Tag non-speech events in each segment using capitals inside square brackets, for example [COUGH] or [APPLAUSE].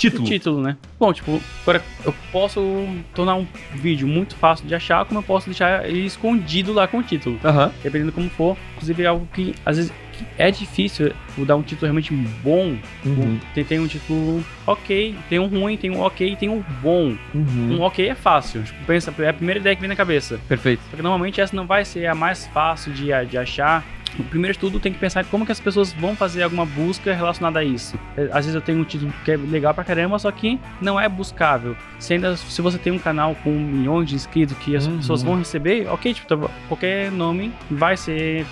título. O título, né? Bom, tipo, agora eu posso tornar um vídeo muito fácil de achar, como eu posso deixar ele escondido lá com o título. Aham. Dependendo como for. Inclusive é algo que às vezes é difícil dar um título realmente bom. Uhum. Tem, tem um título ok, tem um ruim, tem um ok, tem um bom. Uhum. Um ok é fácil. Tipo, pensa, é a primeira ideia que vem na cabeça. Perfeito. Só que normalmente essa não vai ser a mais fácil de, de achar. O primeiro estudo tem que pensar como que as pessoas vão fazer alguma busca relacionada a isso. É, Às vezes eu tenho um título que é legal pra caramba, só que não é buscável. Se, ainda, se você tem um canal com milhões de inscritos que as Uhum. pessoas vão receber, ok, tipo, tá- qualquer nome vai ser.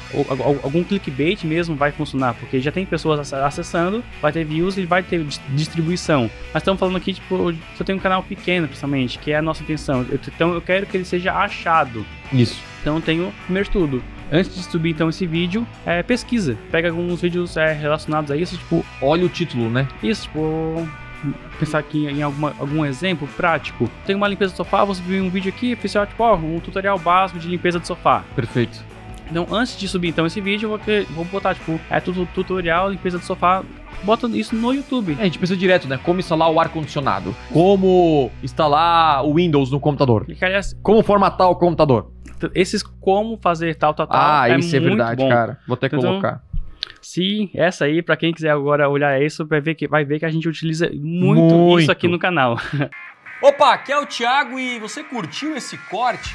algum clickbait mesmo vai funcionar, porque já tem pessoas ac- acessando, vai ter views e vai ter dis- distribuição. Mas estamos falando aqui, tipo, se eu tenho um canal pequeno, principalmente, que é a nossa intenção. Eu- então eu quero que ele seja achado. Isso. Então tem o primeiro estudo. Antes de subir então esse vídeo, é, pesquisa. Pega alguns vídeos é, relacionados a isso, tipo, Olha o título, né? isso, tipo. Pensar aqui em alguma, algum exemplo prático. Tem uma limpeza do sofá, você viu um vídeo aqui, oficial, tipo, ó, um tutorial básico de limpeza do sofá. Perfeito. Então, antes de subir então esse vídeo, eu vou, vou botar, tipo, é tudo tutorial, limpeza do sofá. Bota isso no YouTube. É, a gente pensa direto, né? Como instalar o ar-condicionado. Como instalar o Windows no computador. E, aliás, Como formatar o computador. esses como fazer tal, tal, tal. ah, isso é muito verdade, bom. cara. Vou até Então, colocar. Sim, essa aí, pra quem quiser agora olhar isso, vai ver que, vai ver que a gente utiliza muito, Muito. isso aqui no canal. [LAUGHS] Opa, aqui é o Thiago e você curtiu esse corte?